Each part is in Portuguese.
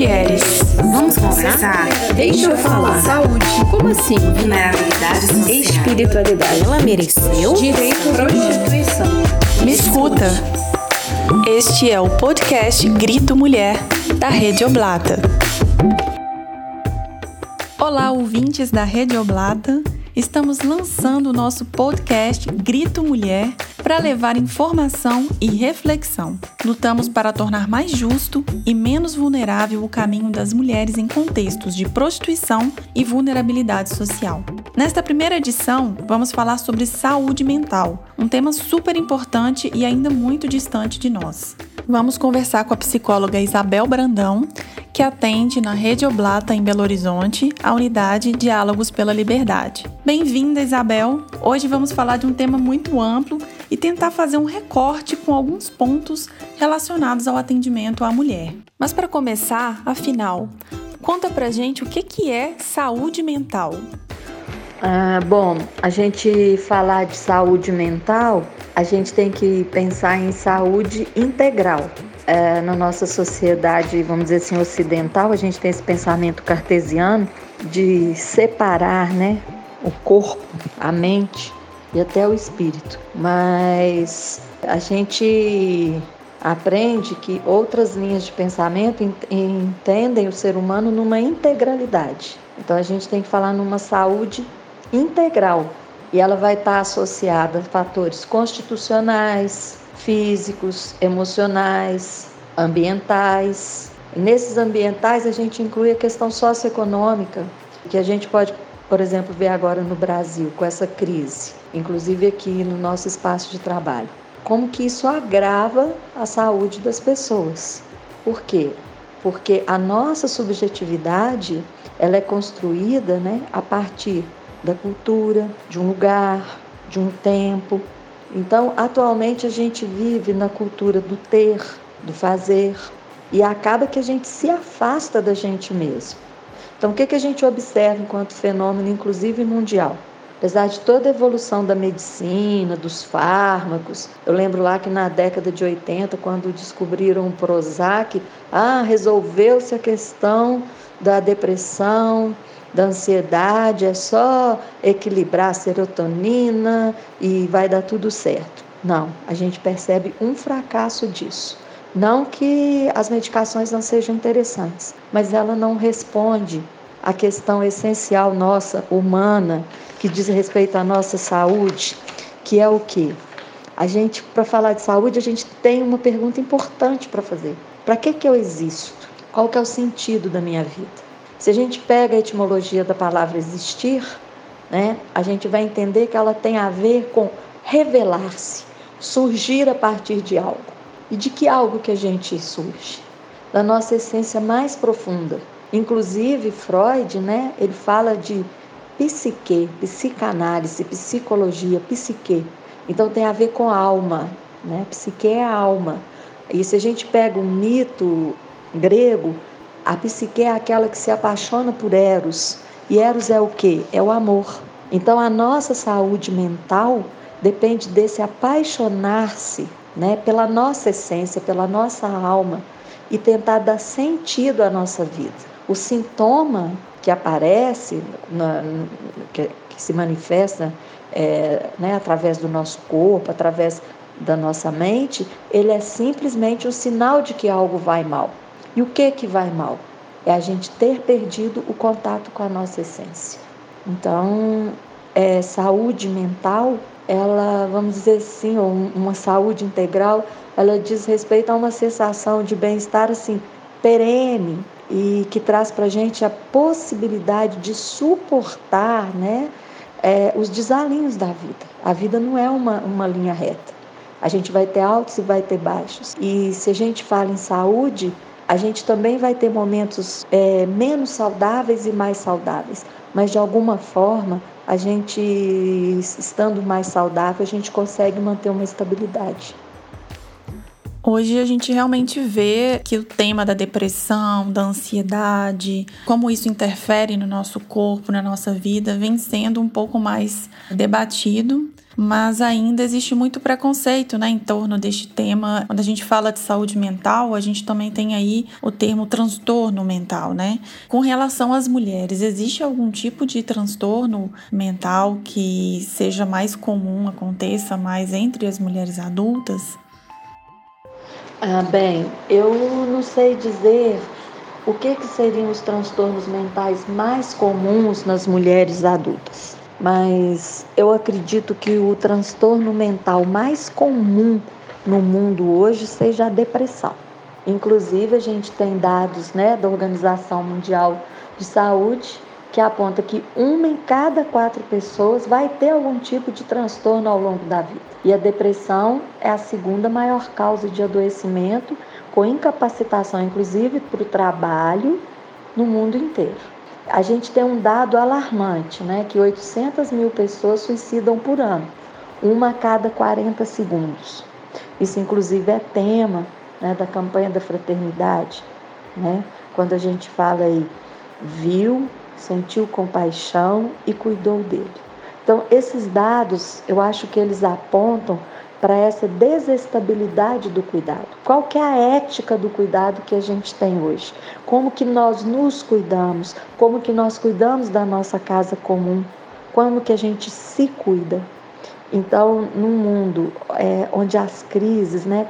mulheres. Vamos conversar? Deixa eu falar. Saúde. Como assim? Vulnerabilidade social. Espiritualidade. Ela mereceu? Direito Prostituição. Me escuta. Este é o podcast Grito Mulher, da Rede Oblata. Olá, ouvintes da Rede Oblata. Estamos lançando o nosso podcast Grito Mulher para levar informação e reflexão. Lutamos para tornar mais justo e menos vulnerável o caminho das mulheres em contextos de prostituição e vulnerabilidade social. Nesta primeira edição, vamos falar sobre saúde mental, um tema super importante e ainda muito distante de nós. Vamos conversar com a psicóloga Isabel Brandão, que atende na Rede Oblata em Belo Horizonte, a unidade Diálogos pela Liberdade. Bem-vinda, Isabel! Hoje vamos falar de um tema muito amplo e tentar fazer um recorte com alguns pontos relacionados ao atendimento à mulher. Mas para começar, afinal, conta pra gente o que, que é saúde mental. Ah, bom, a gente falar de saúde mental, a gente tem que pensar em saúde integral. É, na nossa sociedade, vamos dizer assim, ocidental, a gente tem esse pensamento cartesiano de separar né, o corpo, a mente e até o espírito. Mas a gente aprende que outras linhas de pensamento entendem o ser humano numa integralidade. Então a gente tem que falar numa saúde integral e ela vai estar associada a fatores constitucionais, físicos, emocionais, ambientais. Nesses ambientais a gente inclui a questão socioeconômica, que a gente pode, por exemplo, ver agora no Brasil com essa crise, inclusive aqui no nosso espaço de trabalho. Como que isso agrava a saúde das pessoas? Por quê? Porque a nossa subjetividade ela é construída né, a partir da cultura, de um lugar, de um tempo. Então, atualmente a gente vive na cultura do ter, do fazer, e acaba que a gente se afasta da gente mesmo. Então, o que, que a gente observa enquanto fenômeno, inclusive mundial? Apesar de toda a evolução da medicina, dos fármacos, eu lembro lá que na década de 80, quando descobriram o Prozac, ah, resolveu-se a questão da depressão, da ansiedade, é só equilibrar a serotonina e vai dar tudo certo. Não, a gente percebe um fracasso disso. Não que as medicações não sejam interessantes, mas ela não responde à questão essencial nossa, humana, que diz respeito à nossa saúde, que é o que? A gente, para falar de saúde, a gente tem uma pergunta importante para fazer. Para que, que eu existo? Qual que é o sentido da minha vida? Se a gente pega a etimologia da palavra existir, né, a gente vai entender que ela tem a ver com revelar-se, surgir a partir de algo. E de que algo que a gente surge? Da nossa essência mais profunda. Inclusive, Freud, né, ele fala de psique, psicanálise, psicologia, psique. Então tem a ver com alma, né? Psique é a alma. E se a gente pega um mito grego, a psique é aquela que se apaixona por Eros. E Eros é o que? É o amor. Então a nossa saúde mental depende desse apaixonar-se né, pela nossa essência, pela nossa alma e tentar dar sentido à nossa vida. O sintoma que aparece, na, que, que, se manifesta é, né, através do nosso corpo, através da nossa mente, ele é simplesmente um sinal de que algo vai mal. E o que que vai mal? É a gente ter perdido o contato com a nossa essência. Então, é, saúde mental, ela, vamos dizer assim, uma saúde integral, ela diz respeito a uma sensação de bem-estar assim perene e que traz para a gente a possibilidade de suportar, né, é, os desalinhos da vida. A vida não é uma, uma linha reta. A gente vai ter altos e vai ter baixos. E se a gente fala em saúde, a gente também vai ter momentos é, menos saudáveis e mais saudáveis, mas de alguma forma, a gente estando mais saudável, a gente consegue manter uma estabilidade. Hoje a gente realmente vê que o tema da depressão, da ansiedade, como isso interfere no nosso corpo, na nossa vida, vem sendo um pouco mais debatido mas ainda existe muito preconceito né, em torno deste tema. Quando a gente fala de saúde mental, a gente também tem aí o termo transtorno mental, né? Com relação às mulheres, existe algum tipo de transtorno mental que seja mais comum, aconteça mais entre as mulheres adultas? Ah, bem, eu não sei dizer o que, que seriam os transtornos mentais mais comuns nas mulheres adultas, mas eu acredito que o transtorno mental mais comum no mundo hoje seja a depressão. Inclusive, a gente tem dados né, da Organização Mundial de Saúde que aponta que uma em cada quatro pessoas vai ter algum tipo de transtorno ao longo da vida. E a depressão é a segunda maior causa de adoecimento, com incapacitação, inclusive, para o trabalho no mundo inteiro. A gente tem um dado alarmante, né, que 800 mil pessoas suicidam por ano, uma a cada 40 segundos. Isso, inclusive, é tema né, da campanha da fraternidade, né? Quando a gente fala aí, viu, sentiu compaixão e cuidou dele. Então, esses dados, eu acho que eles apontam para essa desestabilidade do cuidado. Qual que é a ética do cuidado que a gente tem hoje? Como que nós nos cuidamos? Como que nós cuidamos da nossa casa comum? Como que a gente se cuida? Então, num mundo é, onde as crises, né,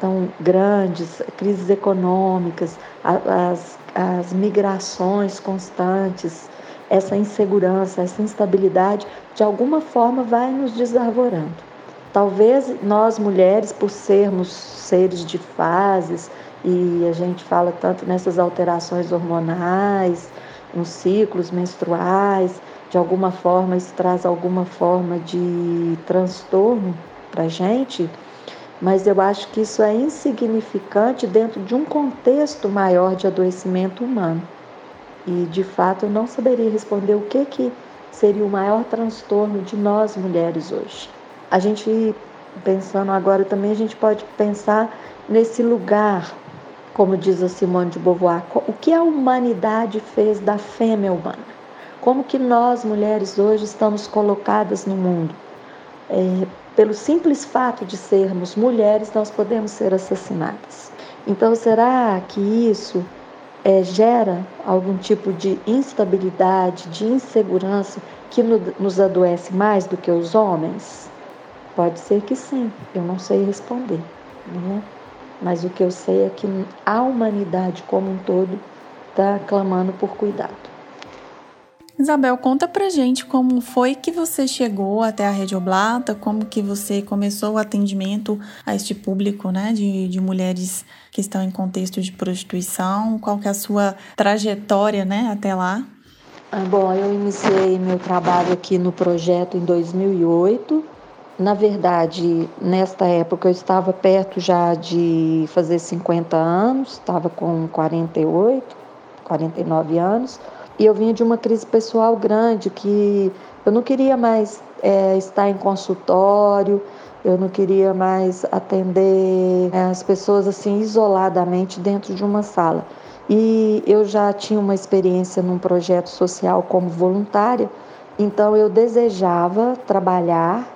tão grandes, crises econômicas, as as migrações constantes, essa insegurança, essa instabilidade, de alguma forma vai nos desarvorando. Talvez nós mulheres, por sermos seres de fases, e a gente fala tanto nessas alterações hormonais, nos ciclos menstruais, de alguma forma isso traz alguma forma de transtorno para a gente mas eu acho que isso é insignificante dentro de um contexto maior de adoecimento humano. E de fato eu não saberia responder o que, que seria o maior transtorno de nós mulheres hoje. A gente, pensando agora também, a gente pode pensar nesse lugar, como diz a Simone de Beauvoir, o que a humanidade fez da fêmea humana. Como que nós mulheres hoje estamos colocadas no mundo. É, pelo simples fato de sermos mulheres, nós podemos ser assassinadas. Então, será que isso é, gera algum tipo de instabilidade, de insegurança que no, nos adoece mais do que os homens? Pode ser que sim, eu não sei responder. Né? Mas o que eu sei é que a humanidade como um todo está clamando por cuidado. Isabel, conta pra gente como foi que você chegou até a Rede Oblata, como que você começou o atendimento a este público, né, de, de mulheres que estão em contexto de prostituição, qual que é a sua trajetória, né, até lá? Ah, bom, eu iniciei meu trabalho aqui no projeto em 2008. Na verdade, nesta época eu estava perto já de fazer 50 anos, estava com 48, 49 anos. E eu vinha de uma crise pessoal grande que eu não queria mais é, estar em consultório, eu não queria mais atender é, as pessoas assim isoladamente dentro de uma sala. E eu já tinha uma experiência num projeto social como voluntária, então eu desejava trabalhar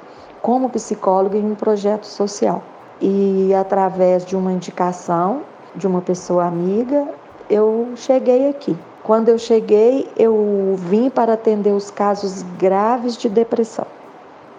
como psicóloga em um projeto social. E através de uma indicação de uma pessoa amiga, eu cheguei aqui. Quando eu cheguei, eu vim para atender os casos graves de depressão.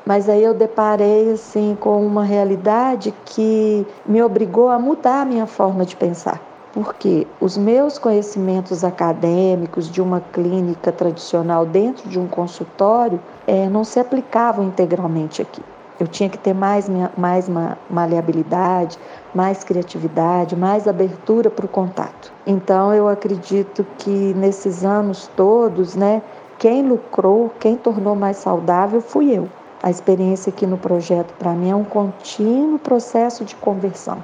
Mas aí eu deparei assim com uma realidade que me obrigou a mudar a minha forma de pensar. Porque os meus conhecimentos acadêmicos de uma clínica tradicional dentro de um consultório é, não se aplicavam integralmente aqui. Eu tinha que ter mais, mais maleabilidade, mais criatividade, mais abertura para o contato. Então eu acredito que nesses anos todos, né, quem lucrou, quem tornou mais saudável fui eu. A experiência aqui no projeto para mim é um contínuo processo de conversão.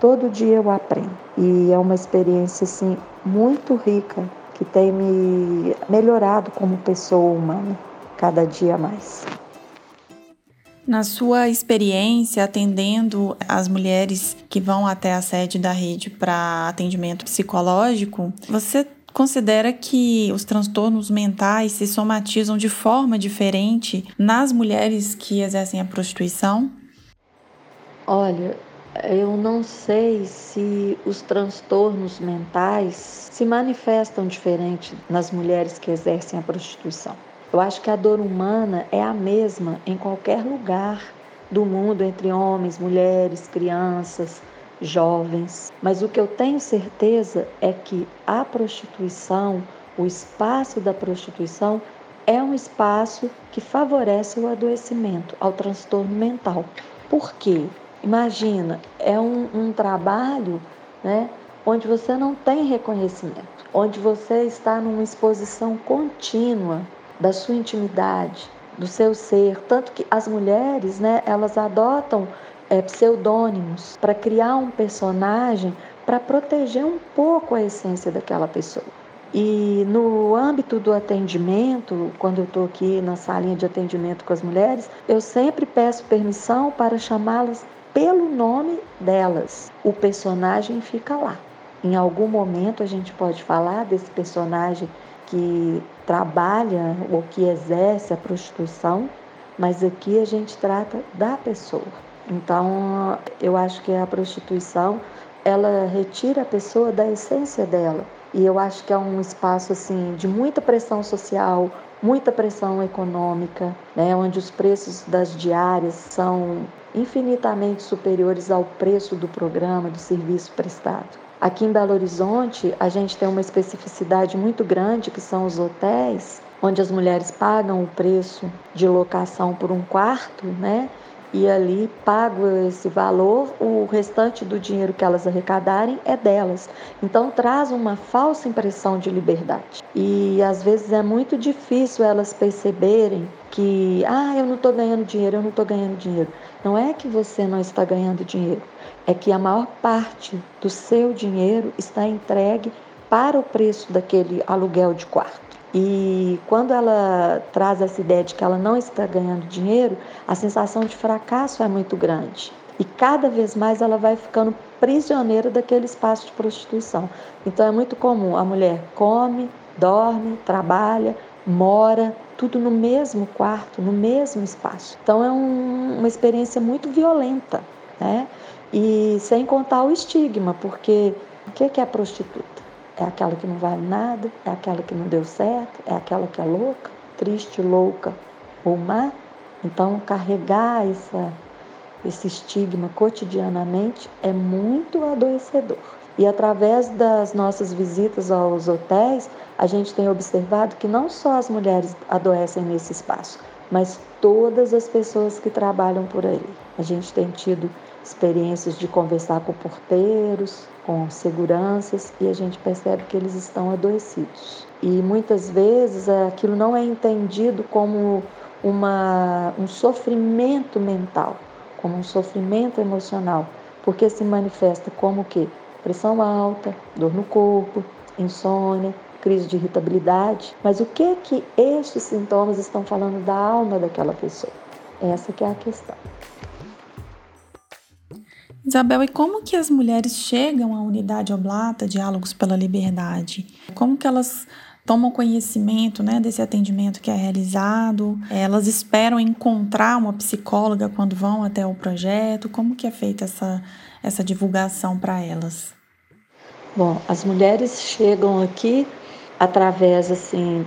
Todo dia eu aprendo e é uma experiência assim muito rica que tem me melhorado como pessoa humana cada dia mais. Na sua experiência atendendo as mulheres que vão até a sede da rede para atendimento psicológico, você considera que os transtornos mentais se somatizam de forma diferente nas mulheres que exercem a prostituição? Olha, eu não sei se os transtornos mentais se manifestam diferente nas mulheres que exercem a prostituição. Eu acho que a dor humana é a mesma em qualquer lugar do mundo, entre homens, mulheres, crianças, jovens. Mas o que eu tenho certeza é que a prostituição, o espaço da prostituição, é um espaço que favorece o adoecimento, ao transtorno mental. Por quê? Imagina, é um, um trabalho né, onde você não tem reconhecimento, onde você está numa exposição contínua da sua intimidade, do seu ser. Tanto que as mulheres, né, elas adotam é, pseudônimos para criar um personagem para proteger um pouco a essência daquela pessoa. E no âmbito do atendimento, quando eu estou aqui na salinha de atendimento com as mulheres, eu sempre peço permissão para chamá-las pelo nome delas. O personagem fica lá. Em algum momento a gente pode falar desse personagem que trabalha ou que exerce a prostituição, mas aqui a gente trata da pessoa. Então, eu acho que a prostituição, ela retira a pessoa da essência dela. E eu acho que é um espaço assim de muita pressão social, muita pressão econômica, né, onde os preços das diárias são infinitamente superiores ao preço do programa, do serviço prestado. Aqui em Belo Horizonte, a gente tem uma especificidade muito grande, que são os hotéis, onde as mulheres pagam o preço de locação por um quarto, né? E ali pago esse valor, o restante do dinheiro que elas arrecadarem é delas. Então traz uma falsa impressão de liberdade. E às vezes é muito difícil elas perceberem que, ah, eu não estou ganhando dinheiro, eu não estou ganhando dinheiro. Não é que você não está ganhando dinheiro, é que a maior parte do seu dinheiro está entregue para o preço daquele aluguel de quarto. E quando ela traz essa ideia de que ela não está ganhando dinheiro, a sensação de fracasso é muito grande. E cada vez mais ela vai ficando prisioneira daquele espaço de prostituição. Então é muito comum a mulher come, dorme, trabalha, mora, tudo no mesmo quarto, no mesmo espaço. Então é um, uma experiência muito violenta, né? E sem contar o estigma, porque o que é prostituta? É aquela que não vale nada, é aquela que não deu certo, é aquela que é louca, triste, louca ou má. Então carregar essa, esse estigma cotidianamente é muito adoecedor. E através das nossas visitas aos hotéis, a gente tem observado que não só as mulheres adoecem nesse espaço, mas todas as pessoas que trabalham por aí. A gente tem tido experiências de conversar com porteiros, com seguranças e a gente percebe que eles estão adoecidos. E muitas vezes aquilo não é entendido como uma, um sofrimento mental, como um sofrimento emocional, porque se manifesta como que pressão alta, dor no corpo, insônia, crise de irritabilidade. Mas o que que estes sintomas estão falando da alma daquela pessoa? Essa que é a questão. Isabel, e como que as mulheres chegam à unidade oblata Diálogos pela Liberdade? Como que elas tomam conhecimento né, desse atendimento que é realizado? Elas esperam encontrar uma psicóloga quando vão até o projeto? Como que é feita essa, essa divulgação para elas? Bom, as mulheres chegam aqui através assim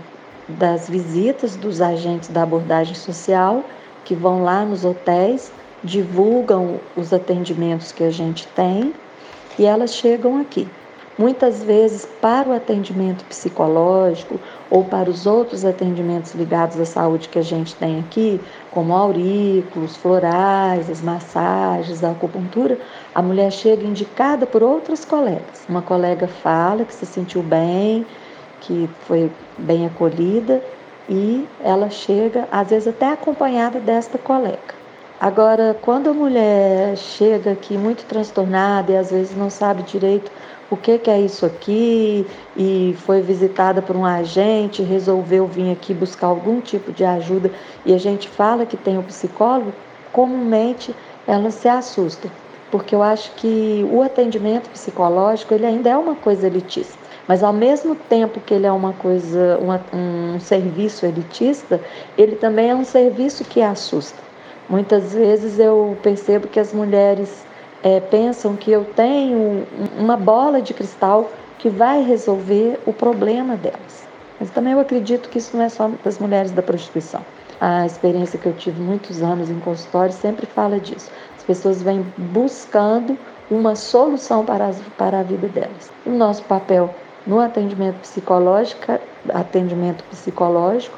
das visitas dos agentes da abordagem social que vão lá nos hotéis, divulgam os atendimentos que a gente tem e elas chegam aqui. Muitas vezes, para o atendimento psicológico ou para os outros atendimentos ligados à saúde que a gente tem aqui, como aurículos, florais, as massagens, a acupuntura, a mulher chega indicada por outras colegas. Uma colega fala que se sentiu bem, que foi bem acolhida e ela chega, às vezes até acompanhada desta colega. Agora, quando a mulher chega aqui muito transtornada e às vezes não sabe direito o que, que é isso aqui e foi visitada por um agente, resolveu vir aqui buscar algum tipo de ajuda e a gente fala que tem o um psicólogo, comumente elas se assustam, porque eu acho que o atendimento psicológico ele ainda é uma coisa elitista. Mas ao mesmo tempo que ele é uma coisa, uma, um serviço elitista, ele também é um serviço que assusta. Muitas vezes eu percebo que as mulheres é, pensam que eu tenho uma bola de cristal que vai resolver o problema delas. Mas também eu acredito que isso não é só das mulheres da prostituição. A experiência que eu tive muitos anos em consultório sempre fala disso. As pessoas vêm buscando uma solução para, as, para a vida delas. O nosso papel no atendimento psicológico, atendimento psicológico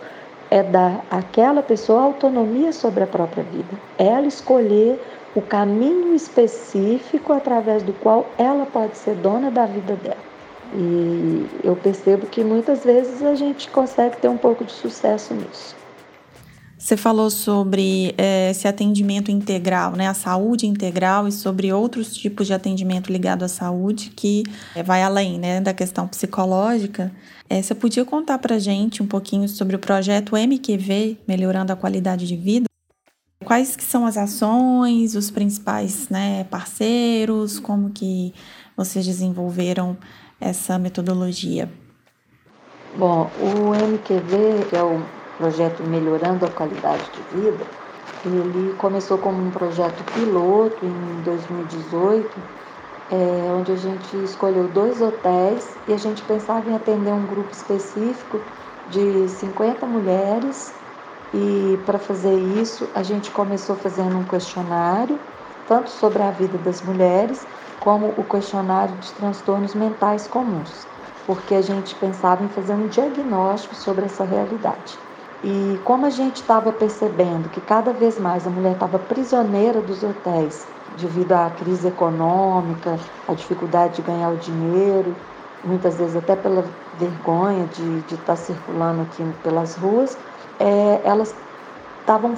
é dar àquela pessoa autonomia sobre a própria vida. Ela escolher o caminho específico através do qual ela pode ser dona da vida dela. E eu percebo que muitas vezes a gente consegue ter um pouco de sucesso nisso. Você falou sobre é, esse atendimento integral, né, a saúde integral e sobre outros tipos de atendimento ligado à saúde que é, vai além né, da questão psicológica. É, você podia contar para gente um pouquinho sobre o projeto MQV, Melhorando a Qualidade de Vida? Quais que são as ações, os principais né, parceiros, como que vocês desenvolveram essa metodologia? Bom, o MQV, é o projeto Melhorando a Qualidade de Vida, ele começou como um projeto piloto em 2018, é, onde a gente escolheu dois hotéis e a gente pensava em atender um grupo específico de 50 mulheres. E para fazer isso, a gente começou fazendo um questionário, tanto sobre a vida das mulheres, como o questionário de transtornos mentais comuns, porque a gente pensava em fazer um diagnóstico sobre essa realidade. E como a gente estava percebendo que cada vez mais a mulher estava prisioneira dos hotéis devido à crise econômica, à dificuldade de ganhar o dinheiro, muitas vezes até pela vergonha de, estar tá circulando aqui pelas ruas, é, elas estavam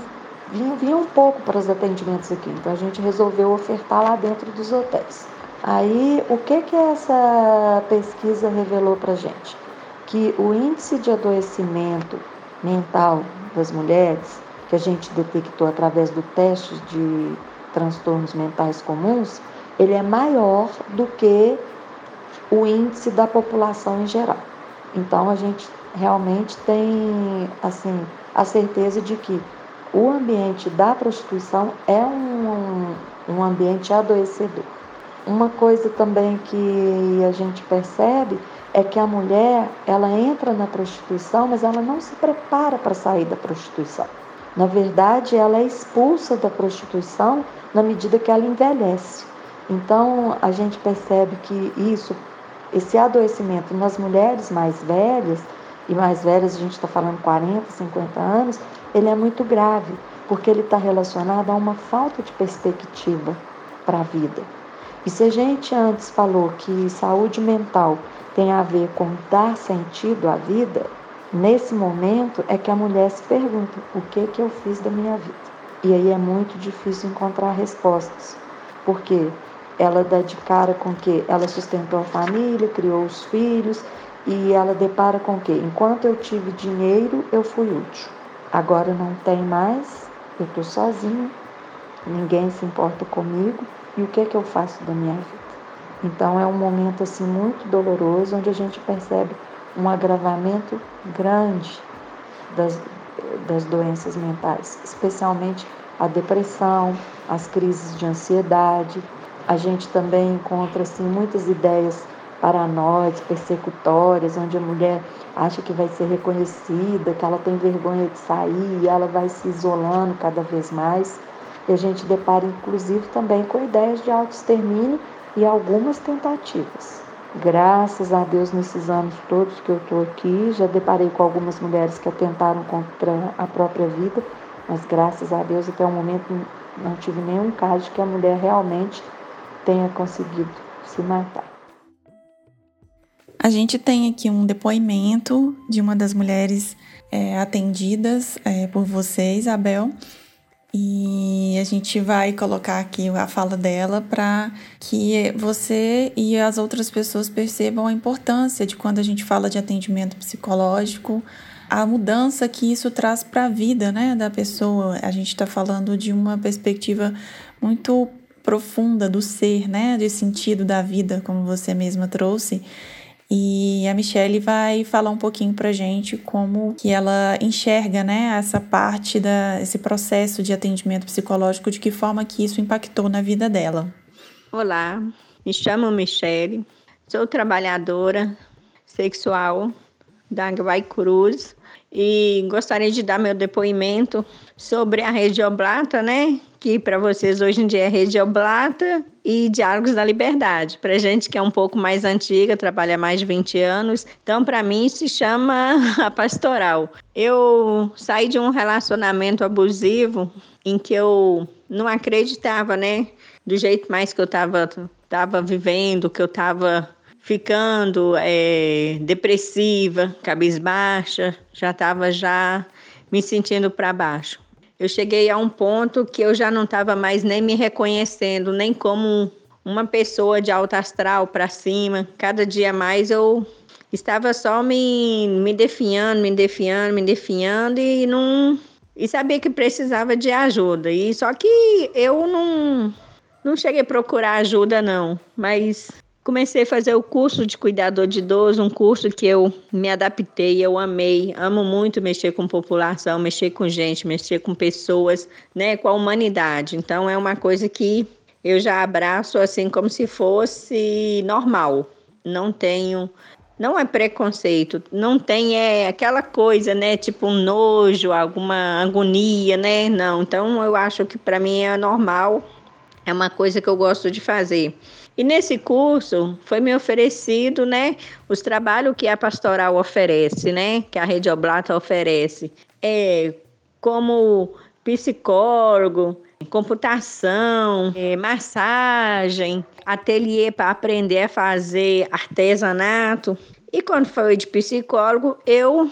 vinham, vinham um pouco para os atendimentos aqui. Então a gente resolveu ofertar lá dentro dos hotéis. Aí o que que essa pesquisa revelou para gente? Que o índice de adoecimento mental das mulheres, que a gente detectou através do teste de transtornos mentais comuns, ele é maior do que o índice da população em geral. Então a gente realmente tem assim a certeza de que o ambiente da prostituição é um, um ambiente adoecedor. Uma coisa também que a gente percebe é que a mulher ela entra na prostituição, mas ela não se prepara para sair da prostituição. Na verdade, ela é expulsa da prostituição na medida que ela envelhece. Então, a gente percebe que isso, esse adoecimento nas mulheres mais velhas, e mais velhas a gente está falando 40, 50 anos, ele é muito grave, porque ele está relacionado a uma falta de perspectiva para a vida. E se a gente antes falou que saúde mental tem a ver com dar sentido à vida, nesse momento é que a mulher se pergunta: o que que eu fiz da minha vida? E aí é muito difícil encontrar respostas, porque ela dá de cara com que ela sustentou a família, criou os filhos e ela depara com que enquanto eu tive dinheiro eu fui útil. Agora não tem mais, eu estou sozinha, ninguém se importa comigo e o que que eu faço da minha vida? Então é um momento assim muito doloroso onde a gente percebe um agravamento grande das, das doenças mentais, especialmente a depressão, as crises de ansiedade. A gente também encontra assim muitas ideias paranoides, persecutórias, onde a mulher acha que vai ser reconhecida, que ela tem vergonha de sair e ela vai se isolando cada vez mais. E a gente depara inclusive também com ideias de autoextermínio e algumas tentativas. Graças a Deus, nesses anos todos que eu estou aqui, já deparei com algumas mulheres que atentaram contra a própria vida, mas graças a Deus, até o momento, não tive nenhum caso de que a mulher realmente tenha conseguido se matar. A gente tem aqui um depoimento de uma das mulheres é, atendidas é, por você, Isabel, e a gente vai colocar aqui a fala dela para que você e as outras pessoas percebam a importância de quando a gente fala de atendimento psicológico, a mudança que isso traz para a vida né, da pessoa. A gente está falando de uma perspectiva muito profunda do ser, né, de sentido da vida, como você mesma trouxe. E a Michelle vai falar um pouquinho pra gente como que ela enxerga, né, essa parte da esse processo de atendimento psicológico, de que forma que isso impactou na vida dela. Olá, me chamo Michelle, sou trabalhadora sexual da Cruz e gostaria de dar meu depoimento sobre a Rede Oblata, né? Que para vocês hoje em dia é Rede Oblata e Diálogos da Liberdade. Para gente que é um pouco mais antiga, trabalha mais de 20 anos, então para mim se chama a pastoral. Eu saí de um relacionamento abusivo em que eu não acreditava, né? Do jeito mais que eu estava tava vivendo, que eu estava ficando é, depressiva, cabisbaixa, já estava já me sentindo para baixo. Eu cheguei a um ponto que eu já não estava mais nem me reconhecendo, nem como uma pessoa de alta astral para cima. Cada dia mais eu estava só me, me definhando, me definhando, me definhando e não e sabia que precisava de ajuda. E só que eu não não cheguei a procurar ajuda não, mas Comecei a fazer o curso de cuidador de idoso, um curso que eu me adaptei, eu amei, amo muito mexer com população, mexer com gente, mexer com pessoas, né, com a humanidade. Então é uma coisa que eu já abraço assim como se fosse normal. Não tenho não é preconceito, não tem é aquela coisa, né, tipo um nojo, alguma agonia, né? Não. Então eu acho que para mim é normal. É uma coisa que eu gosto de fazer. E nesse curso foi me oferecido, né, os trabalhos que a pastoral oferece, né, que a Rede Oblata oferece, é como psicólogo, computação, é, massagem, ateliê para aprender a fazer artesanato. E quando foi de psicólogo, eu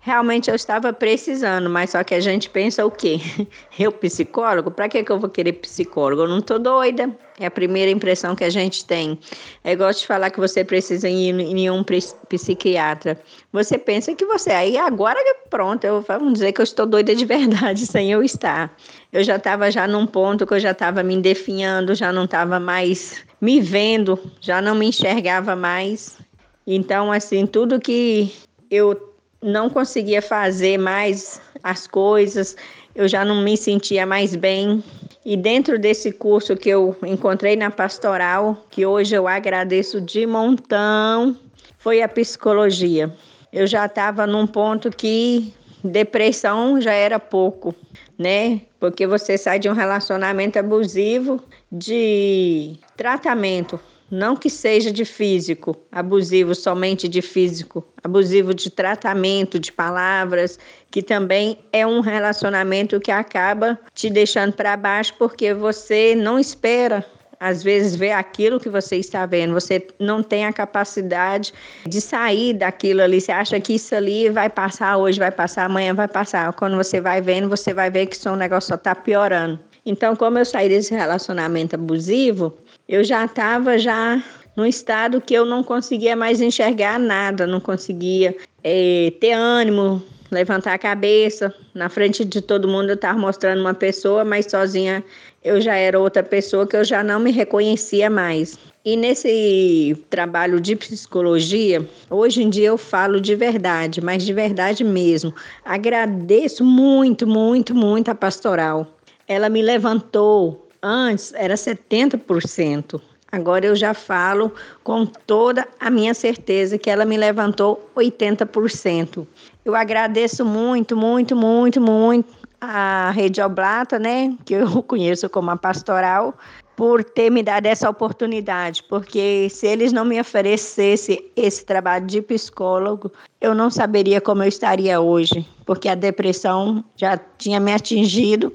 realmente eu estava precisando, mas só que a gente pensa o quê? Eu psicólogo? Para que que eu vou querer psicólogo? Eu não tô doida. É a primeira impressão que a gente tem. É igual de falar que você precisa ir em um psiquiatra. Você pensa que você aí agora pronto, eu vamos dizer que eu estou doida de verdade sem eu estar. Eu já estava já num ponto que eu já estava me definhando, já não estava mais me vendo, já não me enxergava mais. Então, assim, tudo que eu não conseguia fazer mais as coisas, eu já não me sentia mais bem. E dentro desse curso que eu encontrei na pastoral, que hoje eu agradeço de montão, foi a psicologia. Eu já estava num ponto que depressão já era pouco, né? Porque você sai de um relacionamento abusivo, de tratamento, não que seja de físico, abusivo somente de físico, abusivo de tratamento, de palavras, que também é um relacionamento que acaba te deixando para baixo porque você não espera às vezes ver aquilo que você está vendo, você não tem a capacidade de sair daquilo ali. Você acha que isso ali vai passar hoje, vai passar amanhã, vai passar. Quando você vai vendo, você vai ver que o seu negócio só está piorando. Então, como eu saí desse relacionamento abusivo, eu já estava já num estado que eu não conseguia mais enxergar nada, não conseguia é, ter ânimo, levantar a cabeça. Na frente de todo mundo eu estava mostrando uma pessoa, mas sozinha eu já era outra pessoa que eu já não me reconhecia mais. E nesse trabalho de psicologia, hoje em dia eu falo de verdade, mas de verdade mesmo. Agradeço muito, muito, muito a pastoral. Ela me levantou Antes era 70%. Agora eu já falo com toda a minha certeza que ela me levantou 80%. Eu agradeço muito, muito, muito, muito a Rede Oblata, né, que eu conheço como a pastoral, por ter me dado essa oportunidade, porque se eles não me oferecessem esse trabalho de psicólogo, eu não saberia como eu estaria hoje, porque a depressão já tinha me atingido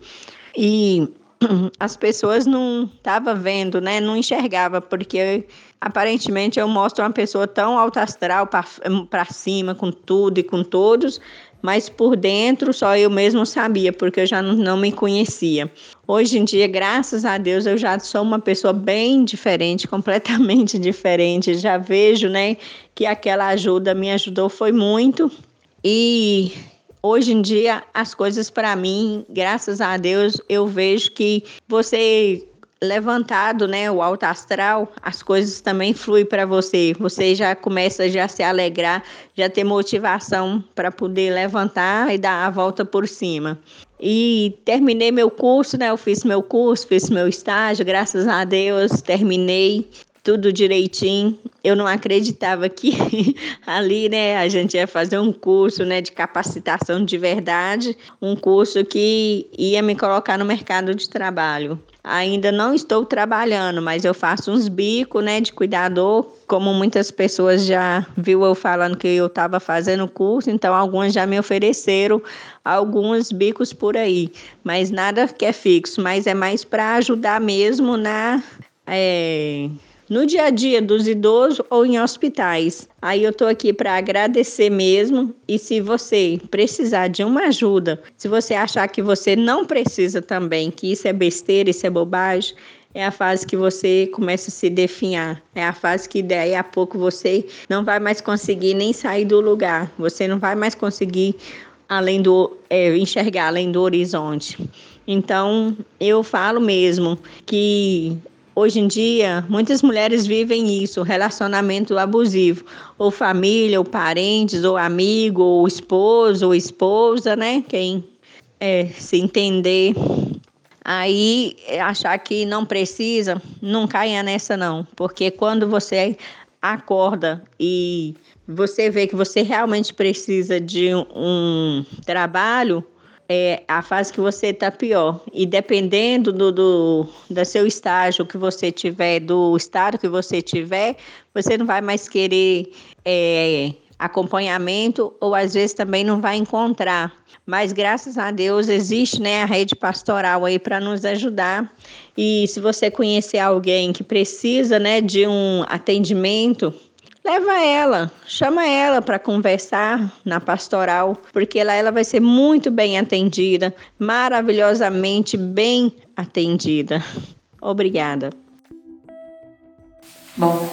e as pessoas não estavam vendo, né? Não enxergava, porque aparentemente eu mostro uma pessoa tão alta astral para cima, com tudo e com todos, mas por dentro só eu mesmo sabia, porque eu já não, não me conhecia. Hoje em dia, graças a Deus, eu já sou uma pessoa bem diferente, completamente diferente. Já vejo, né, que aquela ajuda me ajudou foi muito E hoje em dia as coisas para mim, graças a Deus, eu vejo que você levantado, né, o alto astral, as coisas também fluem para você. Você já começa já se alegrar, já ter motivação para poder levantar e dar a volta por cima. E terminei meu curso, né? Eu fiz meu curso, fiz meu estágio, graças a Deus, terminei tudo direitinho. Eu não acreditava que ali, né, a gente ia fazer um curso, né, de capacitação de verdade, um curso que ia me colocar no mercado de trabalho. Ainda não estou trabalhando, mas eu faço uns bicos, né, de cuidador, como muitas pessoas já viu eu falando que eu estava fazendo curso, então algumas já me ofereceram alguns bicos por aí, mas nada que é fixo, mas é mais para ajudar mesmo na é, no dia a dia dos idosos ou em hospitais. Aí eu estou aqui para agradecer mesmo. E se você precisar de uma ajuda, se você achar que você não precisa também, que isso é besteira, isso é bobagem, é a fase que você começa a se definhar. É a fase que daí a pouco você não vai mais conseguir nem sair do lugar. Você não vai mais conseguir além do é, enxergar além do horizonte. Então eu falo mesmo que Hoje em dia, muitas mulheres vivem isso, relacionamento abusivo, ou família, ou parentes, ou amigo, ou esposo, ou esposa, né? Quem é, se entender. Aí, achar que não precisa, não caia nessa não, porque quando você acorda e você vê que você realmente precisa de um trabalho, é a fase que você está pior. E dependendo do, do, do seu estágio que você tiver, do estado que você tiver, você não vai mais querer é, acompanhamento ou às vezes também não vai encontrar. Mas graças a Deus existe né, a rede pastoral aí para nos ajudar. E se você conhecer alguém que precisa né, de um atendimento, leva ela, chama ela para conversar na pastoral, porque lá ela vai ser muito bem atendida, maravilhosamente bem atendida. Obrigada. Bom,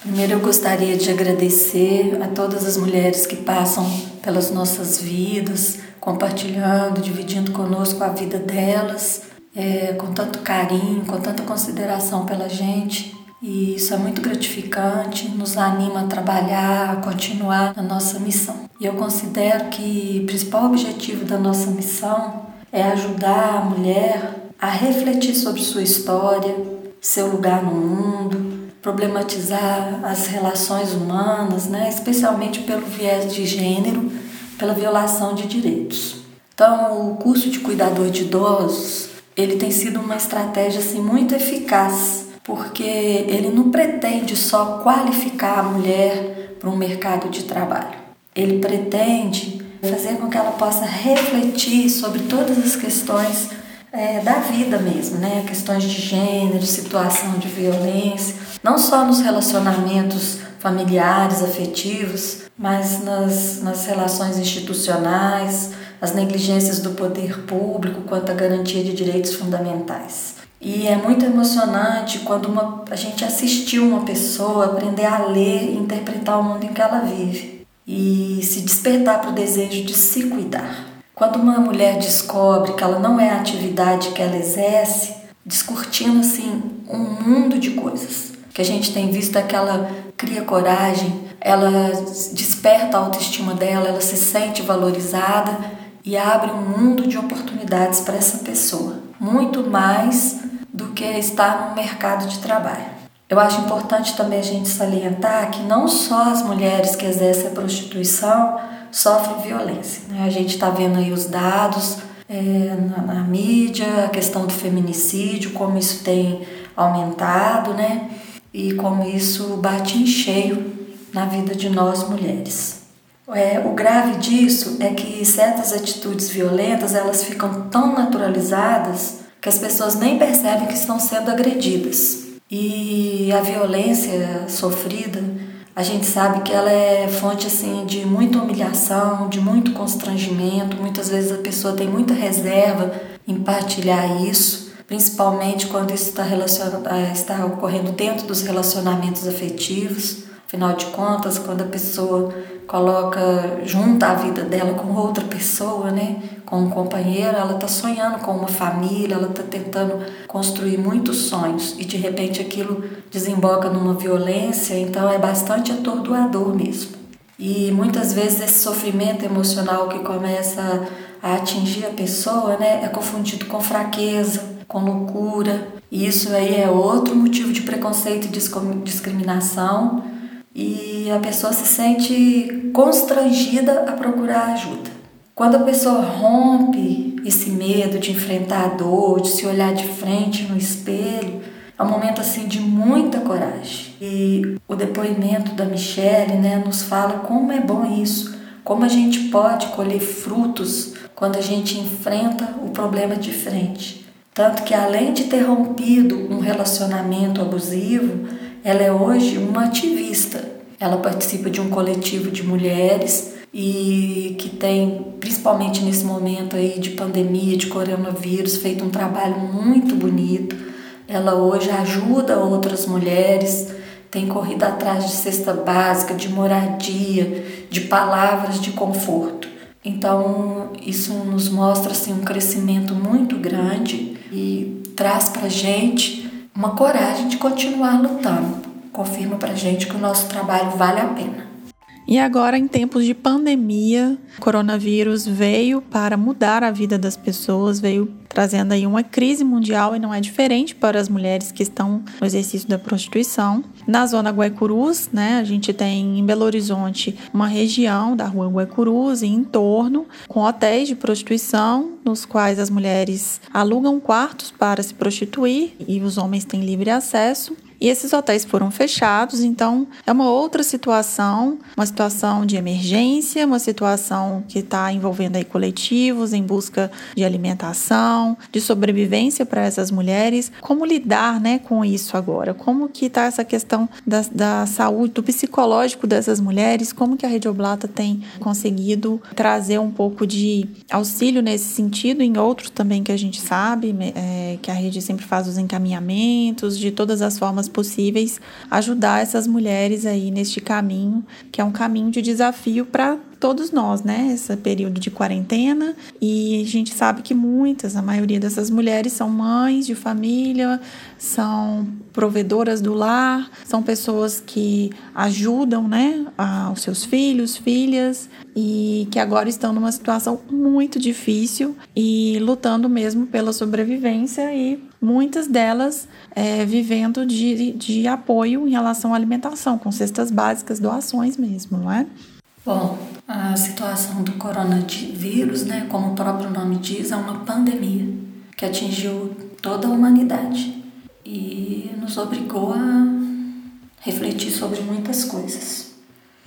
primeiro eu gostaria de agradecer a todas as mulheres que passam pelas nossas vidas, compartilhando, dividindo conosco a vida delas, é, com tanto carinho, com tanta consideração pela gente. E isso é muito gratificante, nos anima a trabalhar, a continuar na nossa missão. E eu considero que o principal objetivo da nossa missão é ajudar a mulher a refletir sobre sua história, seu lugar no mundo, problematizar as relações humanas, né, especialmente pelo viés de gênero, pela violação de direitos. Então, o curso de cuidador de idosos, ele tem sido uma estratégia assim muito eficaz porque ele não pretende só qualificar a mulher para um mercado de trabalho. Ele pretende fazer com que ela possa refletir sobre todas as questões é, da vida mesmo, né? Questões de gênero, situação de violência, não só nos relacionamentos familiares, afetivos, mas nas, nas relações institucionais, as negligências do poder público quanto à garantia de direitos fundamentais. E é muito emocionante quando uma, a gente assistiu uma pessoa aprender a ler e interpretar o mundo em que ela vive e se despertar para o desejo de se cuidar. Quando uma mulher descobre que ela não é a atividade que ela exerce, descortina assim um mundo de coisas. Que a gente tem visto é que ela cria coragem, ela desperta a autoestima dela, ela se sente valorizada e abre um mundo de oportunidades para essa pessoa. Muito mais do que estar no mercado de trabalho. Eu acho importante também a gente salientar que não só as mulheres que exercem a prostituição sofrem violência. Né? A gente está vendo aí os dados é, na, na, mídia, a questão do feminicídio, como isso tem aumentado, né? E como isso bate em cheio na vida de nós mulheres. É, o grave disso é que certas atitudes violentas elas ficam tão naturalizadas que as pessoas nem percebem que estão sendo agredidas. E a violência sofrida, a gente sabe que ela é fonte assim de muita humilhação, de muito constrangimento. Muitas vezes a pessoa tem muita reserva em partilhar isso, principalmente quando isso está, ah, está ocorrendo dentro dos relacionamentos afetivos. Afinal de contas, quando a pessoa coloca junta a vida dela com outra pessoa, né, com um companheiro, ela está sonhando com uma família, ela está tentando construir muitos sonhos e de repente aquilo desemboca numa violência, então é bastante atordoador mesmo. E muitas vezes esse sofrimento emocional que começa a atingir a pessoa, né, é confundido com fraqueza, com loucura. E isso aí é outro motivo de preconceito e discriminação. E a pessoa se sente constrangida a procurar ajuda. Quando a pessoa rompe esse medo de enfrentar a dor, de se olhar de frente no espelho, é um momento assim de muita coragem. E o depoimento da Michelle, né, nos fala como é bom isso, como a gente pode colher frutos quando a gente enfrenta o problema de frente. Tanto que além de ter rompido um relacionamento abusivo, ela é hoje uma ativista. Ela participa de um coletivo de mulheres e que tem, principalmente nesse momento aí de pandemia, de coronavírus, feito um trabalho muito bonito. Ela hoje ajuda outras mulheres, tem corrido atrás de cesta básica, de moradia, de palavras de conforto. Então, isso nos mostra assim, um crescimento muito grande e traz para gente uma coragem de continuar lutando. Confirma para gente que o nosso trabalho vale a pena. E agora, em tempos de pandemia, o coronavírus veio para mudar a vida das pessoas, veio trazendo aí uma crise mundial e não é diferente para as mulheres que estão no exercício da prostituição. Na zona Guaicurus, né, a gente tem em Belo Horizonte uma região da rua Guaicurus e em torno com hotéis de prostituição, nos quais as mulheres alugam quartos para se prostituir e os homens têm livre acesso. E esses hotéis foram fechados, então é uma outra situação, uma situação de emergência, uma situação que está envolvendo aí coletivos em busca de alimentação, de sobrevivência para essas mulheres. Como lidar, né, com isso agora? Como que está essa questão da, da saúde, do psicológico dessas mulheres? Como que a Rede Oblata tem conseguido trazer um pouco de auxílio nesse sentido, em outros também que a gente sabe, é, que a rede sempre faz os encaminhamentos de todas as formas possíveis ajudar essas mulheres aí neste caminho, que é um caminho de desafio para todos nós, né? Esse período de quarentena e a gente sabe que muitas, a maioria dessas mulheres são mães de família, são provedoras do lar, são pessoas que ajudam, né, os seus filhos, filhas e que agora estão numa situação muito difícil e lutando mesmo pela sobrevivência e muitas delas é, vivendo de, de apoio em relação à alimentação, com cestas básicas, doações mesmo, não é? Bom, a situação do coronavírus, né, como o próprio nome diz, é uma pandemia que atingiu toda a humanidade e nos obrigou a refletir sobre muitas coisas.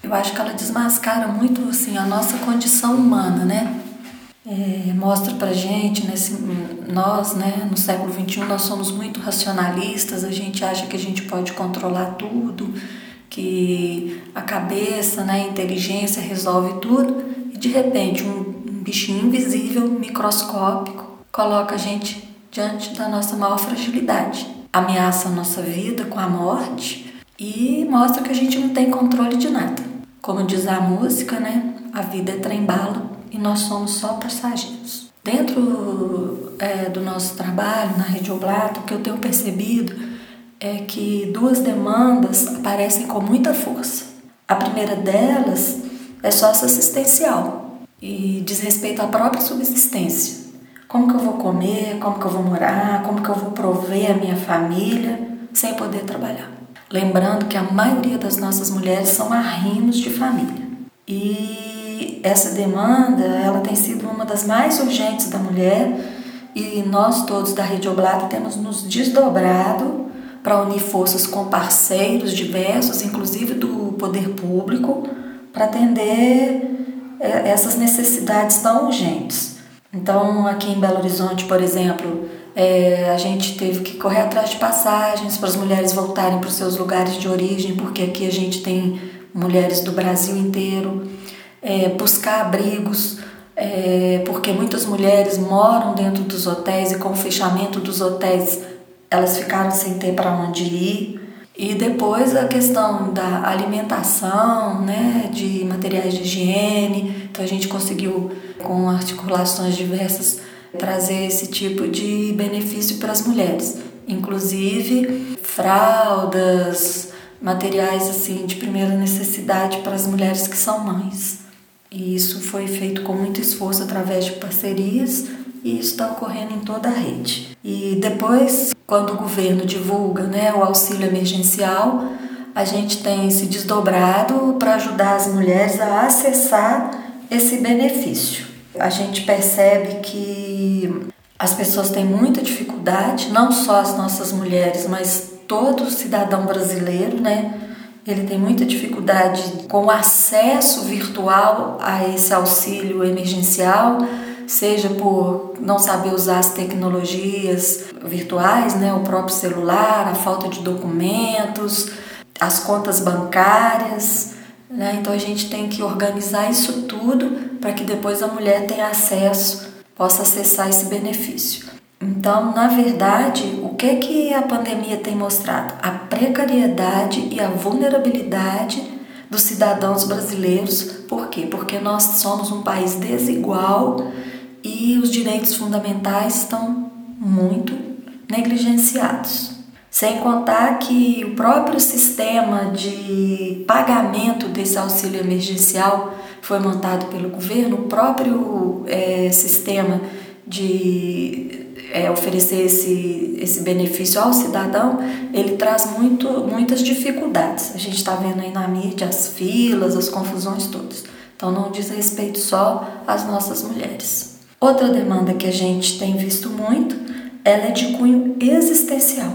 Eu acho que ela desmascara muito assim a nossa condição humana, né? É, mostra pra gente, nesse, nós, né, no século XXI, nós somos muito racionalistas, a gente acha que a gente pode controlar tudo, que a cabeça, né, a inteligência resolve tudo e de repente um, bichinho invisível, microscópico, coloca a gente diante da nossa maior fragilidade, ameaça a nossa vida com a morte e mostra que a gente não tem controle de nada. Como diz a música, né, a vida é trem-bala e nós somos só passageiros. Dentro é, do nosso trabalho na Rede Oblato, o que eu tenho percebido é que duas demandas aparecem com muita força. A primeira delas é socioassistencial e diz respeito à própria subsistência. Como que eu vou comer, como que eu vou morar, como que eu vou prover a minha família sem poder trabalhar. Lembrando que a maioria das nossas mulheres são arrimos de família. E essa demanda, ela tem sido uma das mais urgentes da mulher e nós todos da Rede Oblata temos nos desdobrado para unir forças com parceiros diversos, inclusive do poder público, para atender é, essas necessidades tão urgentes. Então, aqui em Belo Horizonte, por exemplo, é, a gente teve que correr atrás de passagens para as mulheres voltarem para os seus lugares de origem, porque aqui a gente tem mulheres do Brasil inteiro, é, buscar abrigos, é, porque muitas mulheres moram dentro dos hotéis e com o fechamento dos hotéis elas ficaram sem ter para onde ir. E depois a questão da alimentação, né, de materiais de higiene. Então a gente conseguiu, com articulações diversas, trazer esse tipo de benefício para as mulheres. Inclusive fraldas, materiais assim de primeira necessidade para as mulheres que são mães. E isso foi feito com muito esforço através de parcerias e isso está ocorrendo em toda a rede. E depois, quando o governo divulga né, o auxílio emergencial, a gente tem se desdobrado para ajudar as mulheres a acessar esse benefício. A gente percebe que as pessoas têm muita dificuldade, não só as nossas mulheres, mas todo cidadão brasileiro, né? Ele tem muita dificuldade com o acesso virtual a esse auxílio emergencial, seja por não saber usar as tecnologias virtuais, né, o próprio celular, a falta de documentos, as contas bancárias. Né? Então a gente tem que organizar isso tudo para que depois a mulher tenha acesso, possa acessar esse benefício. Então, na verdade, o que que a pandemia tem mostrado? A precariedade e a vulnerabilidade dos cidadãos brasileiros. Por quê? Porque nós somos um país desigual e os direitos fundamentais estão muito negligenciados. Sem contar que o próprio sistema de pagamento desse auxílio emergencial foi montado pelo governo, o próprio é, sistema de é, oferecer esse, esse benefício ao cidadão, ele traz muito, muitas dificuldades. A gente está vendo aí na mídia as filas, as confusões todas. Então não diz respeito só às nossas mulheres. Outra demanda que a gente tem visto muito, ela é de cunho existencial,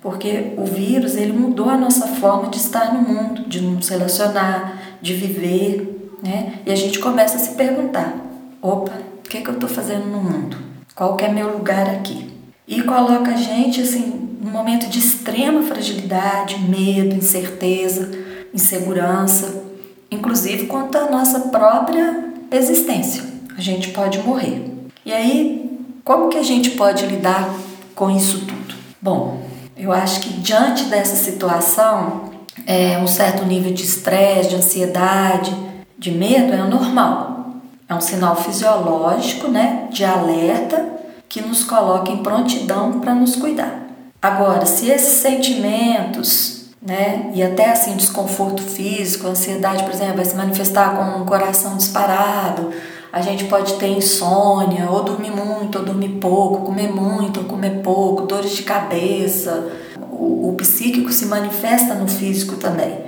porque o vírus ele mudou a nossa forma de estar no mundo, de nos relacionar, de viver, né? E a gente começa a se perguntar: opa, o que, é que eu estou fazendo no mundo? Qual que é meu lugar aqui? E coloca a gente assim num momento de extrema fragilidade, medo, incerteza, insegurança, inclusive quanto à nossa própria existência. A gente pode morrer. E aí, como que a gente pode lidar com isso tudo? Bom, eu acho que diante dessa situação, é, um certo nível de estresse, de ansiedade, de medo é normal. É um sinal fisiológico, né, de alerta que nos coloca em prontidão para nos cuidar. Agora, se esses sentimentos, né, e até assim desconforto físico, ansiedade, por exemplo, vai se manifestar com um coração disparado, a gente pode ter insônia, ou dormir muito, ou dormir pouco, comer muito, ou comer pouco, dores de cabeça. O, o psíquico se manifesta no físico também.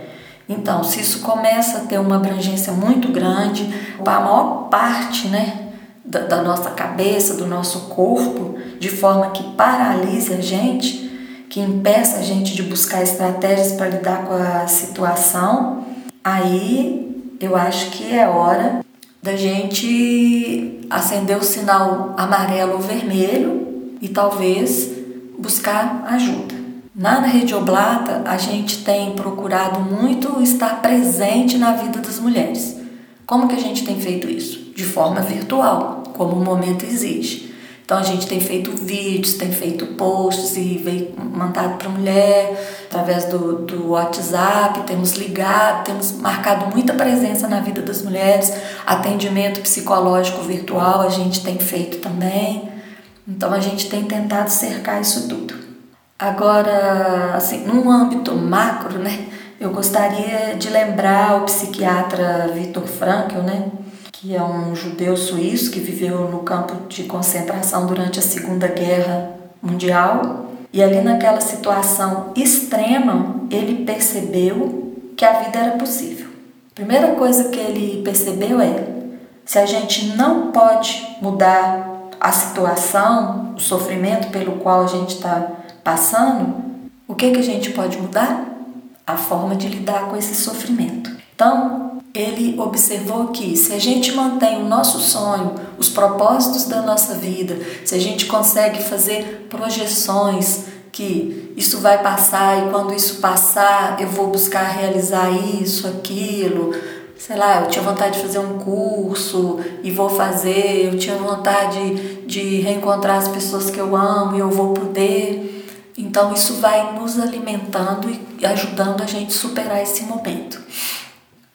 Então, se isso começa a ter uma abrangência muito grande, a maior parte né, da, da nossa cabeça, do nosso corpo, de forma que paralise a gente, que impeça a gente de buscar estratégias para lidar com a situação, aí eu acho que é hora da gente acender o sinal amarelo ou vermelho e talvez buscar ajuda. Na Rede Oblata, a gente tem procurado muito estar presente na vida das mulheres. Como que a gente tem feito isso? De forma virtual, como o momento exige. Então a gente tem feito vídeos, tem feito posts e veio mandado para a mulher através do, do WhatsApp, temos ligado, temos marcado muita presença na vida das mulheres, atendimento psicológico virtual a gente tem feito também. Então a gente tem tentado cercar isso tudo. Agora, assim, num âmbito macro, né, eu gostaria de lembrar o psiquiatra Viktor Frankl, né, que é um judeu suíço que viveu no campo de concentração durante a Segunda Guerra Mundial. E ali naquela situação extrema, ele percebeu que a vida era possível. Primeira coisa que ele percebeu é: se a gente não pode mudar a situação, o sofrimento pelo qual a gente está passando, o que, que a gente pode mudar? A forma de lidar com esse sofrimento. Então, ele observou que se a gente mantém o nosso sonho, os propósitos da nossa vida, se a gente consegue fazer projeções que isso vai passar e quando isso passar eu vou buscar realizar isso, aquilo, sei lá, eu tinha vontade de fazer um curso e vou fazer, eu tinha vontade de reencontrar as pessoas que eu amo e eu vou poder. Então isso vai nos alimentando e ajudando a gente superar esse momento.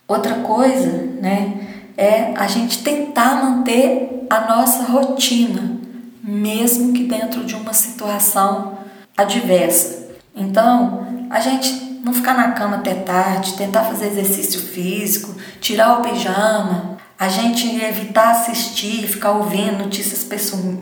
Outra coisa, né, é a gente tentar manter a nossa rotina, mesmo que dentro de uma situação adversa. Então, a gente não ficar na cama até tarde, tentar fazer exercício físico, tirar o pijama, a gente evitar assistir, ficar ouvindo notícias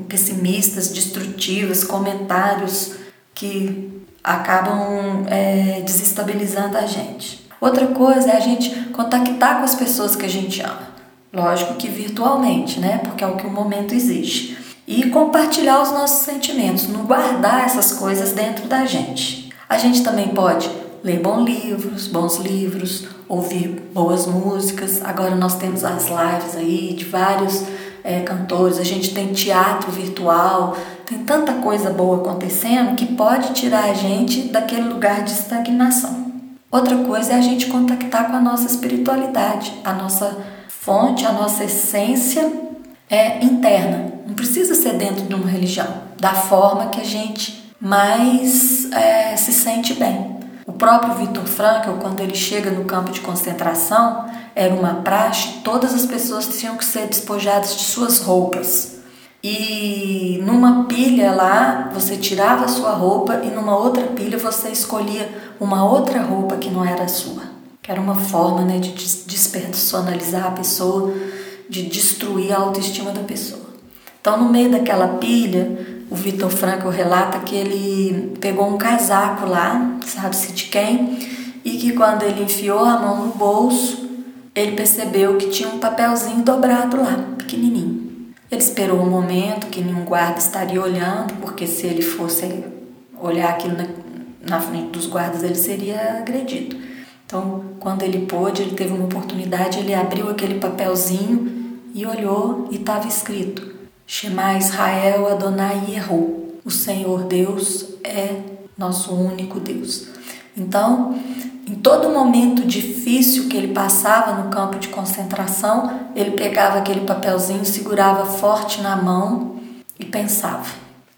pessimistas, destrutivas, comentários que acabam é, desestabilizando a gente. Outra coisa é a gente contactar com as pessoas que a gente ama. Lógico que virtualmente, né? Porque é o que o momento exige. E compartilhar os nossos sentimentos, não guardar essas coisas dentro da gente. A gente também pode ler bons livros, bons livros, ouvir boas músicas. Agora nós temos as lives aí de vários é, cantores, a gente tem teatro virtual, tem tanta coisa boa acontecendo que pode tirar a gente daquele lugar de estagnação. Outra coisa é a gente contactar com a nossa espiritualidade, a nossa fonte, a nossa essência é interna. Não precisa ser dentro de uma religião, da forma que a gente mais é, se sente bem. O próprio Viktor Frankl, quando ele chega no campo de concentração, era uma praxe, todas as pessoas tinham que ser despojadas de suas roupas. E numa pilha lá, você tirava a sua roupa e numa outra pilha você escolhia uma outra roupa que não era sua que era uma forma né, de despersonalizar a pessoa, de destruir a autoestima da pessoa. Então, no meio daquela pilha, o Vitor Franco relata que ele pegou um casaco lá, sabe-se de quem, e que quando ele enfiou a mão no bolso, ele percebeu que tinha um papelzinho dobrado lá, pequenininho. Ele esperou um momento que nenhum guarda estaria olhando, porque se ele fosse olhar aquilo na, na frente dos guardas, ele seria agredido. Então, quando ele pôde, ele teve uma oportunidade, ele abriu aquele papelzinho e olhou e estava escrito: Shema Israel Adonai Errou. O Senhor Deus é nosso único Deus. Então, em todo momento difícil que ele passava no campo de concentração, ele pegava aquele papelzinho, segurava forte na mão e pensava: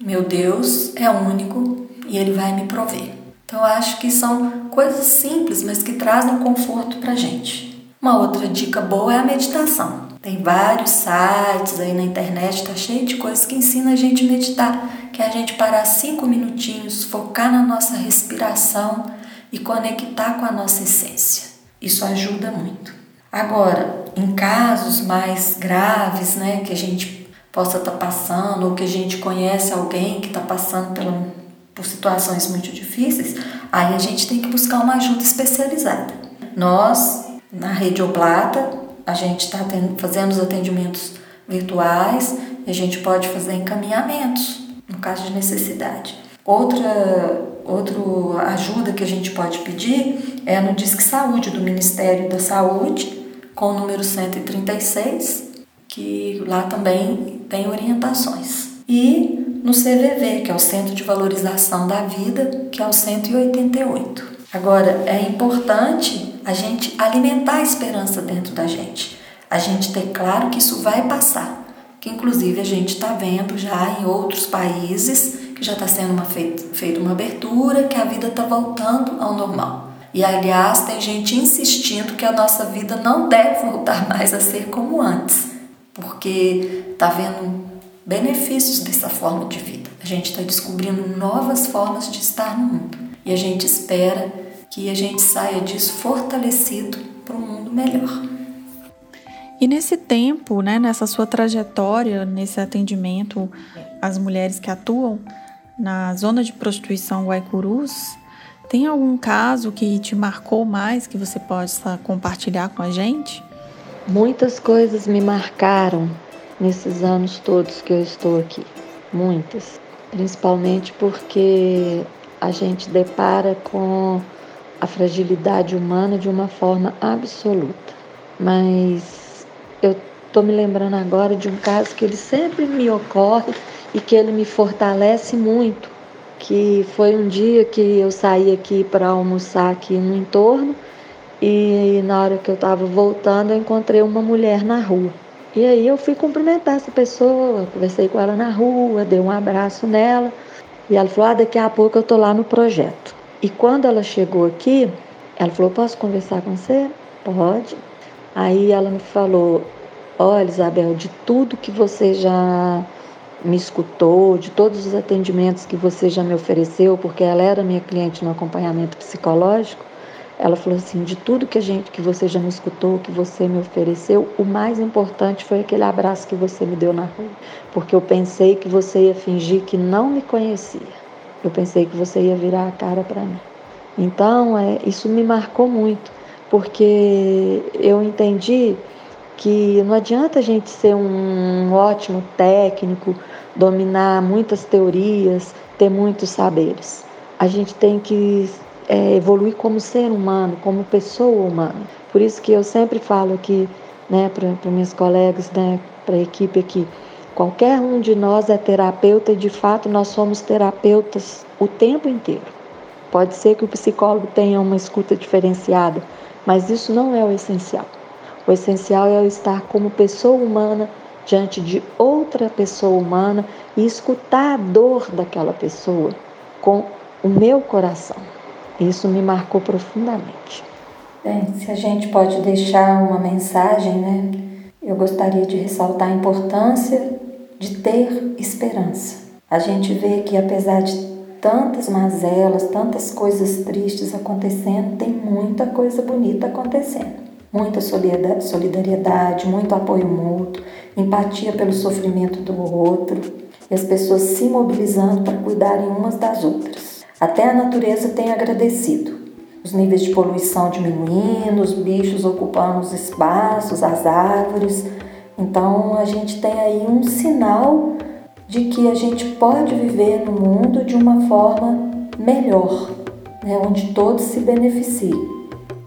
Meu Deus é único e ele vai me prover. Então, eu acho que são coisas simples, mas que trazem conforto para gente. Uma outra dica boa é a meditação. Tem vários sites aí na internet, tá cheio de coisas que ensina a gente a meditar, que é a gente parar cinco minutinhos, focar na nossa respiração e conectar com a nossa essência. Isso ajuda muito. Agora, em casos mais graves, né, que a gente possa estar tá passando ou que a gente conhece alguém que está passando pelo por situações muito difíceis, aí a gente tem que buscar uma ajuda especializada. Nós, na Rede Oblata, a gente está fazendo os atendimentos virtuais e a gente pode fazer encaminhamentos no caso de necessidade. Outra, outra ajuda que a gente pode pedir é no Disque Saúde do Ministério da Saúde, com o número 136, que lá também tem orientações. E no CVV, que é o Centro de Valorização da Vida, que é o 188. Agora, é importante a gente alimentar a esperança dentro da gente. A gente ter claro que isso vai passar. Que inclusive a gente está vendo já em outros países que já está sendo uma feita, feita uma abertura, que a vida está voltando ao normal. E aliás, tem gente insistindo que a nossa vida não deve voltar mais a ser como antes, porque está vendo benefícios dessa forma de vida. A gente está descobrindo novas formas de estar no mundo e a gente espera que a gente saia disso fortalecido para um mundo melhor. E nesse tempo, né, nessa sua trajetória, nesse atendimento às mulheres que atuam na zona de prostituição Guaicurus, tem algum caso que te marcou mais que você possa compartilhar com a gente? Muitas coisas me marcaram nesses anos todos que eu estou aqui. Muitas. Principalmente porque a gente depara com a fragilidade humana de uma forma absoluta. Mas eu estou me lembrando agora de um caso que ele sempre me ocorre e que ele me fortalece muito, que foi um dia que eu saí aqui para almoçar aqui no entorno e na hora que eu estava voltando eu encontrei uma mulher na rua. E aí eu fui cumprimentar essa pessoa, conversei com ela na rua, dei um abraço nela. E ela falou: ah, daqui a pouco eu tô lá no projeto. E quando ela chegou aqui, ela falou: posso conversar com você? Pode. Aí ela me falou: olha, Isabel, de tudo que você já me escutou, de todos os atendimentos que você já me ofereceu, porque ela era minha cliente no acompanhamento psicológico, ela falou assim, de tudo que a gente, que você já me escutou, que você me ofereceu, o mais importante foi aquele abraço que você me deu na rua, porque eu pensei que você ia fingir que não me conhecia. Eu pensei que você ia virar a cara para mim. Então, é, isso me marcou muito, porque eu entendi que não adianta a gente ser um ótimo técnico, dominar muitas teorias, ter muitos saberes. A gente tem que é, evoluir como ser humano, como pessoa humana. Por isso que eu sempre falo aqui, né, para meus colegas, né, para a equipe aqui, qualquer um de nós é terapeuta e de fato nós somos terapeutas o tempo inteiro. Pode ser que o psicólogo tenha uma escuta diferenciada, mas isso não é o essencial. O essencial é eu estar como pessoa humana diante de outra pessoa humana e escutar a dor daquela pessoa com o meu coração. Isso me marcou profundamente. Bem, se a gente pode deixar uma mensagem, né? Eu gostaria de ressaltar a importância de ter esperança. A gente vê que apesar de tantas mazelas, tantas coisas tristes acontecendo, tem muita coisa bonita acontecendo muita solidariedade, muito apoio mútuo, empatia pelo sofrimento do outro e as pessoas se mobilizando para cuidarem umas das outras. Até a natureza tem agradecido. Os níveis de poluição diminuindo, os bichos ocupando os espaços, as árvores. Então a gente tem aí um sinal de que a gente pode viver no mundo de uma forma melhor, né, onde todos se beneficiem.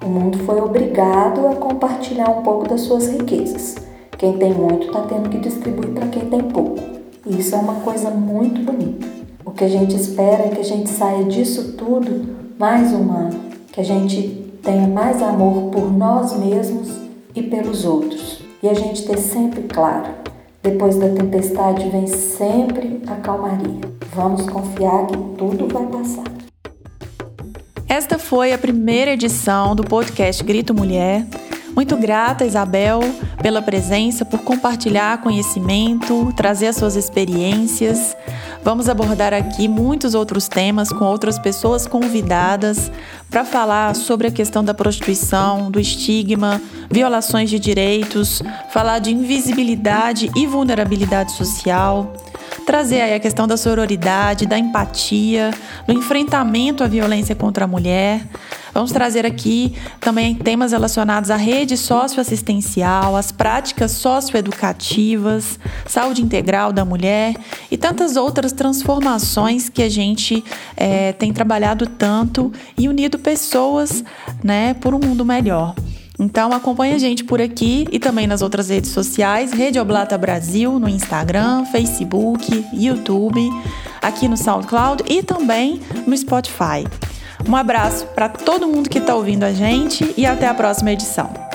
O mundo foi obrigado a compartilhar um pouco das suas riquezas. Quem tem muito está tendo que distribuir para quem tem pouco. E isso é uma coisa muito bonita. O que a gente espera é que a gente saia disso tudo mais humano, que a gente tenha mais amor por nós mesmos e pelos outros. E a gente ter sempre claro: depois da tempestade vem sempre a calmaria. Vamos confiar que tudo vai passar. Esta foi a primeira edição do podcast Grito Mulher. Muito grata, Isabel, pela presença, por compartilhar conhecimento, trazer as suas experiências. Vamos abordar aqui muitos outros temas com outras pessoas convidadas para falar sobre a questão da prostituição, do estigma, violações de direitos, falar de invisibilidade e vulnerabilidade social trazer aí a questão da sororidade, da empatia, do enfrentamento à violência contra a mulher. Vamos trazer aqui também temas relacionados à rede socioassistencial, às práticas socioeducativas, saúde integral da mulher e tantas outras transformações que a gente é, tem trabalhado tanto e unido pessoas né, por um mundo melhor. Então acompanha a gente por aqui e também nas outras redes sociais, Rede Oblata Brasil no Instagram, Facebook, YouTube, aqui no SoundCloud e também no Spotify. Um abraço para todo mundo que está ouvindo a gente e até a próxima edição.